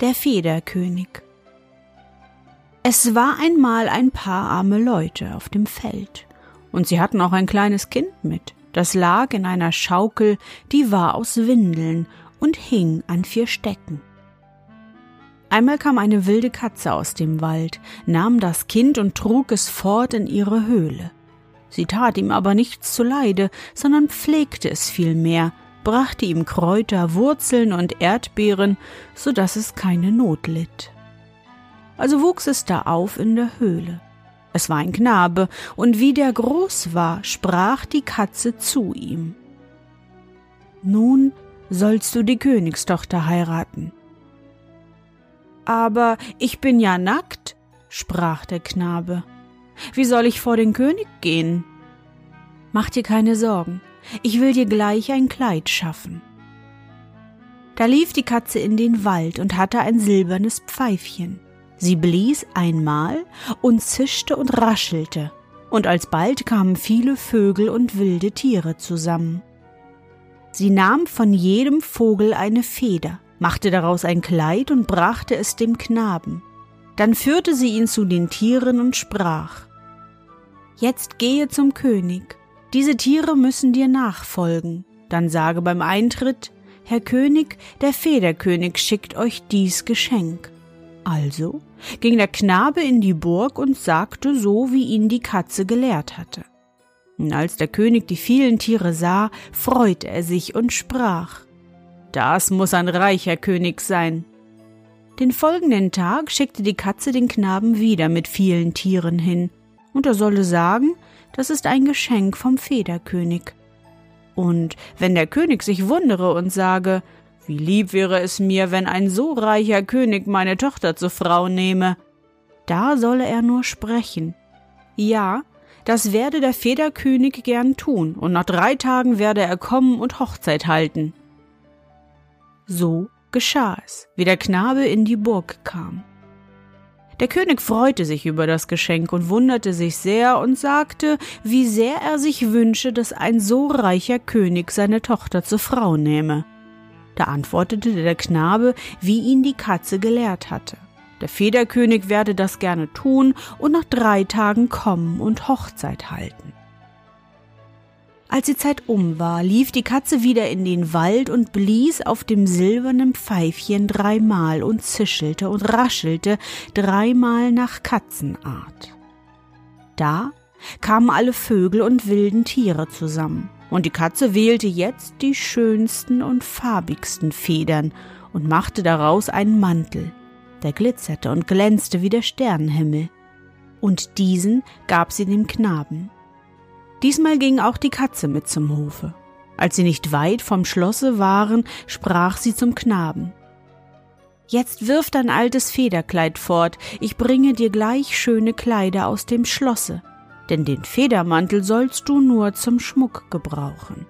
Der Federkönig. Es war einmal ein paar arme Leute auf dem Feld, und sie hatten auch ein kleines Kind mit, das lag in einer Schaukel, die war aus Windeln und hing an vier Stecken. Einmal kam eine wilde Katze aus dem Wald, nahm das Kind und trug es fort in ihre Höhle. Sie tat ihm aber nichts zuleide, sondern pflegte es vielmehr, brachte ihm Kräuter, Wurzeln und Erdbeeren, so dass es keine Not litt. Also wuchs es da auf in der Höhle. Es war ein Knabe, und wie der groß war, sprach die Katze zu ihm. Nun sollst du die Königstochter heiraten. Aber ich bin ja nackt, sprach der Knabe. Wie soll ich vor den König gehen? Mach dir keine Sorgen, ich will dir gleich ein Kleid schaffen. Da lief die Katze in den Wald und hatte ein silbernes Pfeifchen. Sie blies einmal und zischte und raschelte, und alsbald kamen viele Vögel und wilde Tiere zusammen. Sie nahm von jedem Vogel eine Feder, machte daraus ein Kleid und brachte es dem Knaben. Dann führte sie ihn zu den Tieren und sprach Jetzt gehe zum König diese Tiere müssen dir nachfolgen. Dann sage beim Eintritt, Herr König, der Federkönig schickt euch dies Geschenk. Also ging der Knabe in die Burg und sagte so, wie ihn die Katze gelehrt hatte. Und als der König die vielen Tiere sah, freute er sich und sprach, Das muss ein reicher König sein. Den folgenden Tag schickte die Katze den Knaben wieder mit vielen Tieren hin, und er solle sagen, das ist ein Geschenk vom Federkönig. Und wenn der König sich wundere und sage, wie lieb wäre es mir, wenn ein so reicher König meine Tochter zur Frau nehme, da solle er nur sprechen. Ja, das werde der Federkönig gern tun, und nach drei Tagen werde er kommen und Hochzeit halten. So geschah es, wie der Knabe in die Burg kam. Der König freute sich über das Geschenk und wunderte sich sehr und sagte, wie sehr er sich wünsche, dass ein so reicher König seine Tochter zur Frau nehme. Da antwortete der Knabe, wie ihn die Katze gelehrt hatte. Der Federkönig werde das gerne tun und nach drei Tagen kommen und Hochzeit halten. Als die Zeit um war, lief die Katze wieder in den Wald und blies auf dem silbernen Pfeifchen dreimal und zischelte und raschelte dreimal nach Katzenart. Da kamen alle Vögel und wilden Tiere zusammen, und die Katze wählte jetzt die schönsten und farbigsten Federn und machte daraus einen Mantel, der glitzerte und glänzte wie der Sternenhimmel, und diesen gab sie dem Knaben. Diesmal ging auch die Katze mit zum Hofe. Als sie nicht weit vom Schlosse waren, sprach sie zum Knaben. Jetzt wirf dein altes Federkleid fort, ich bringe dir gleich schöne Kleider aus dem Schlosse, denn den Federmantel sollst du nur zum Schmuck gebrauchen.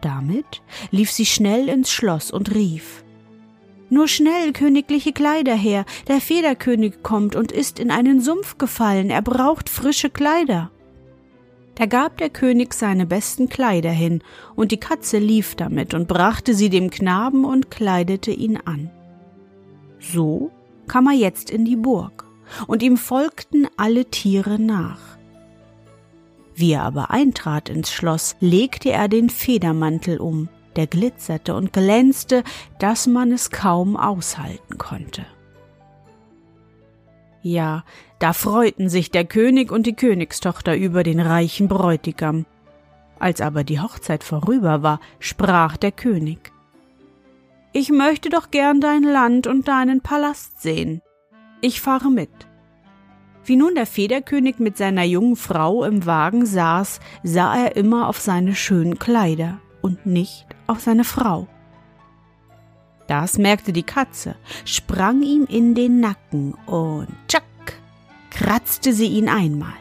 Damit lief sie schnell ins Schloss und rief Nur schnell königliche Kleider her, der Federkönig kommt und ist in einen Sumpf gefallen, er braucht frische Kleider. Da gab der König seine besten Kleider hin, und die Katze lief damit und brachte sie dem Knaben und kleidete ihn an. So kam er jetzt in die Burg, und ihm folgten alle Tiere nach. Wie er aber eintrat ins Schloss, legte er den Federmantel um, der glitzerte und glänzte, dass man es kaum aushalten konnte. Ja, da freuten sich der König und die Königstochter über den reichen Bräutigam. Als aber die Hochzeit vorüber war, sprach der König Ich möchte doch gern dein Land und deinen Palast sehen. Ich fahre mit. Wie nun der Federkönig mit seiner jungen Frau im Wagen saß, sah er immer auf seine schönen Kleider und nicht auf seine Frau. Das merkte die Katze, sprang ihm in den Nacken und tschack, kratzte sie ihn einmal.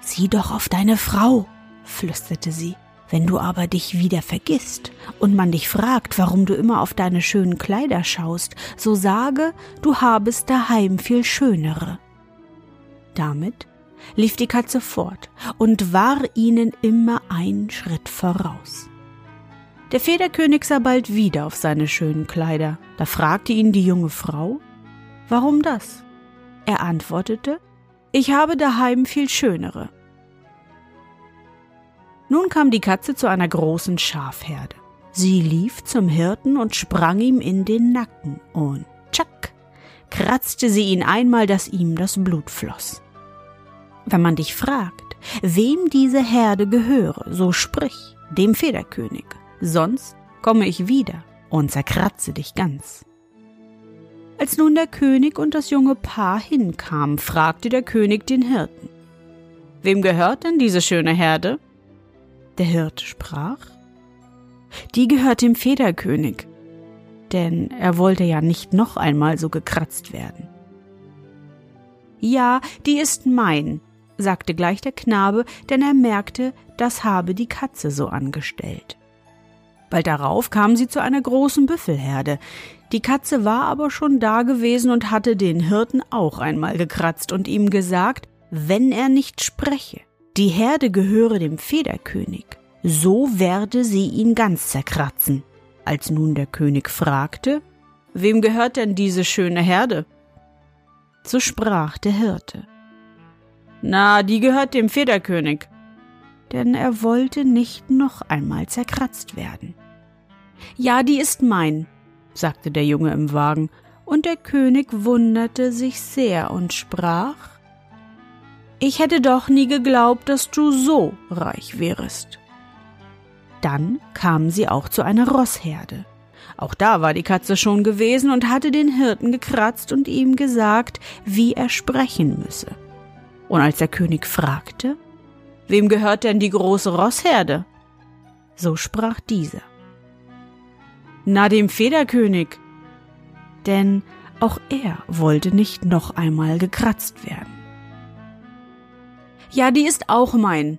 Sieh doch auf deine Frau, flüsterte sie. Wenn du aber dich wieder vergisst und man dich fragt, warum du immer auf deine schönen Kleider schaust, so sage, du habest daheim viel schönere. Damit lief die Katze fort und war ihnen immer ein Schritt voraus. Der Federkönig sah bald wieder auf seine schönen Kleider. Da fragte ihn die junge Frau, warum das? Er antwortete, ich habe daheim viel schönere. Nun kam die Katze zu einer großen Schafherde. Sie lief zum Hirten und sprang ihm in den Nacken und tschack, kratzte sie ihn einmal, dass ihm das Blut floss. Wenn man dich fragt, wem diese Herde gehöre, so sprich, dem Federkönig sonst komme ich wieder und zerkratze dich ganz. Als nun der König und das junge Paar hinkamen, fragte der König den Hirten, Wem gehört denn diese schöne Herde? Der Hirte sprach, Die gehört dem Federkönig, denn er wollte ja nicht noch einmal so gekratzt werden. Ja, die ist mein, sagte gleich der Knabe, denn er merkte, das habe die Katze so angestellt. Bald darauf kamen sie zu einer großen Büffelherde. Die Katze war aber schon da gewesen und hatte den Hirten auch einmal gekratzt und ihm gesagt, wenn er nicht spreche, die Herde gehöre dem Federkönig, so werde sie ihn ganz zerkratzen. Als nun der König fragte, Wem gehört denn diese schöne Herde? So sprach der Hirte. Na, die gehört dem Federkönig. Denn er wollte nicht noch einmal zerkratzt werden. Ja, die ist mein, sagte der Junge im Wagen, und der König wunderte sich sehr und sprach Ich hätte doch nie geglaubt, dass du so reich wärest. Dann kamen sie auch zu einer Rossherde. Auch da war die Katze schon gewesen und hatte den Hirten gekratzt und ihm gesagt, wie er sprechen müsse. Und als der König fragte, Wem gehört denn die große Rossherde? So sprach dieser. Na dem Federkönig. Denn auch er wollte nicht noch einmal gekratzt werden. Ja, die ist auch mein,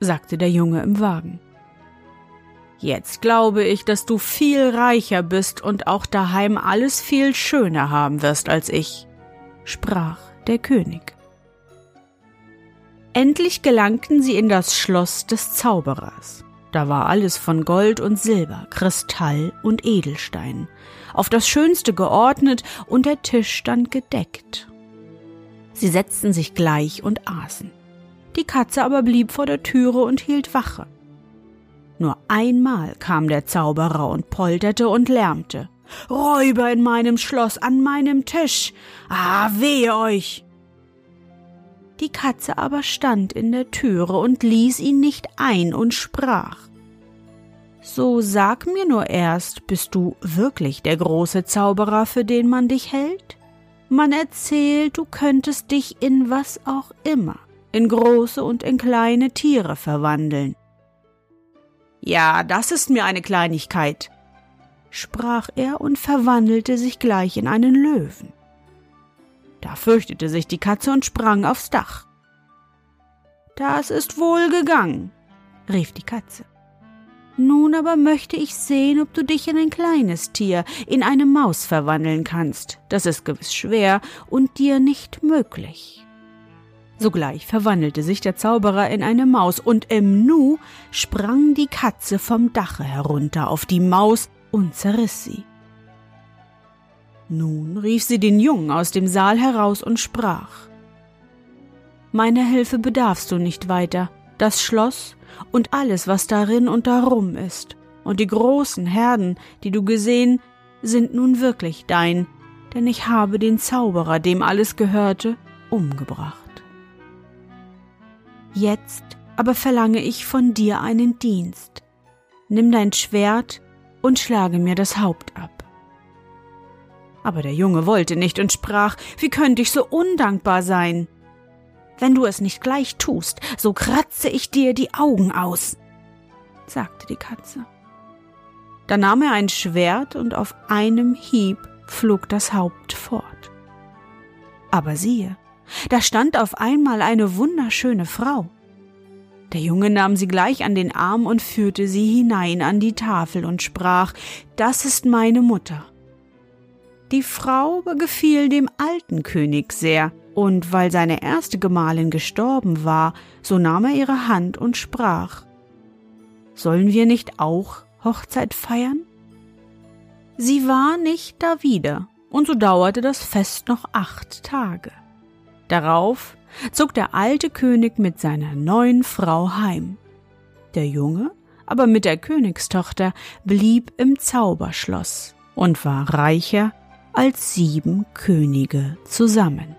sagte der Junge im Wagen. Jetzt glaube ich, dass du viel reicher bist und auch daheim alles viel schöner haben wirst als ich, sprach der König. Endlich gelangten sie in das Schloss des Zauberers. Da war alles von Gold und Silber, Kristall und Edelstein, auf das Schönste geordnet und der Tisch stand gedeckt. Sie setzten sich gleich und aßen. Die Katze aber blieb vor der Türe und hielt Wache. Nur einmal kam der Zauberer und polterte und lärmte. Räuber in meinem Schloss, an meinem Tisch. Ah, wehe euch! Die Katze aber stand in der Türe und ließ ihn nicht ein und sprach So sag mir nur erst, bist du wirklich der große Zauberer, für den man dich hält? Man erzählt, du könntest dich in was auch immer, in große und in kleine Tiere verwandeln. Ja, das ist mir eine Kleinigkeit, sprach er und verwandelte sich gleich in einen Löwen. Da fürchtete sich die Katze und sprang aufs Dach. Das ist wohl gegangen, rief die Katze. Nun aber möchte ich sehen, ob du dich in ein kleines Tier, in eine Maus verwandeln kannst. Das ist gewiss schwer und dir nicht möglich. Sogleich verwandelte sich der Zauberer in eine Maus, und im Nu sprang die Katze vom Dache herunter auf die Maus und zerriss sie. Nun rief sie den Jungen aus dem Saal heraus und sprach Meine Hilfe bedarfst du nicht weiter. Das Schloss und alles, was darin und darum ist, und die großen Herden, die du gesehen, sind nun wirklich dein, denn ich habe den Zauberer, dem alles gehörte, umgebracht. Jetzt aber verlange ich von dir einen Dienst. Nimm dein Schwert und schlage mir das Haupt ab. Aber der Junge wollte nicht und sprach, wie könnte ich so undankbar sein? Wenn du es nicht gleich tust, so kratze ich dir die Augen aus, sagte die Katze. Da nahm er ein Schwert und auf einem Hieb flog das Haupt fort. Aber siehe, da stand auf einmal eine wunderschöne Frau. Der Junge nahm sie gleich an den Arm und führte sie hinein an die Tafel und sprach, Das ist meine Mutter. Die Frau gefiel dem alten König sehr, und weil seine erste Gemahlin gestorben war, so nahm er ihre Hand und sprach, Sollen wir nicht auch Hochzeit feiern? Sie war nicht da wieder, und so dauerte das Fest noch acht Tage. Darauf zog der alte König mit seiner neuen Frau heim. Der Junge aber mit der Königstochter blieb im Zauberschloss und war reicher als sieben Könige zusammen.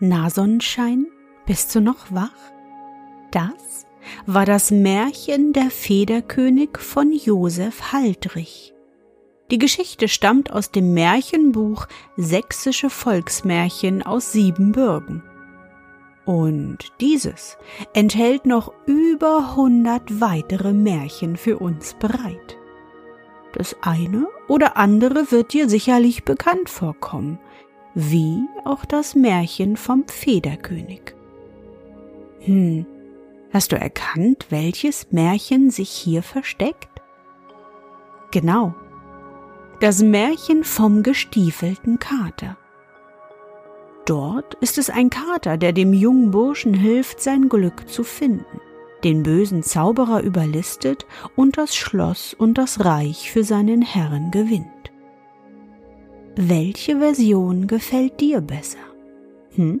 Na Sonnenschein, bist du noch wach? Das war das Märchen Der Federkönig von Josef Haldrich. Die Geschichte stammt aus dem Märchenbuch Sächsische Volksmärchen aus Siebenbürgen. Und dieses enthält noch über hundert weitere Märchen für uns bereit. Das eine oder andere wird dir sicherlich bekannt vorkommen, wie auch das Märchen vom Federkönig. Hm, hast du erkannt, welches Märchen sich hier versteckt? Genau, das Märchen vom gestiefelten Kater. Dort ist es ein Kater, der dem jungen Burschen hilft, sein Glück zu finden, den bösen Zauberer überlistet und das Schloss und das Reich für seinen Herrn gewinnt. Welche Version gefällt dir besser? Hm?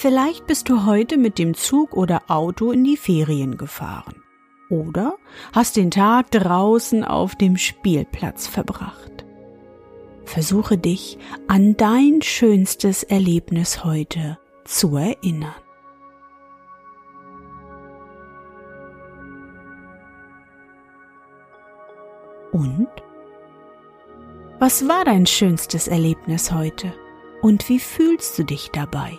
Vielleicht bist du heute mit dem Zug oder Auto in die Ferien gefahren. Oder hast den Tag draußen auf dem Spielplatz verbracht. Versuche dich an dein schönstes Erlebnis heute zu erinnern. Und? Was war dein schönstes Erlebnis heute? Und wie fühlst du dich dabei?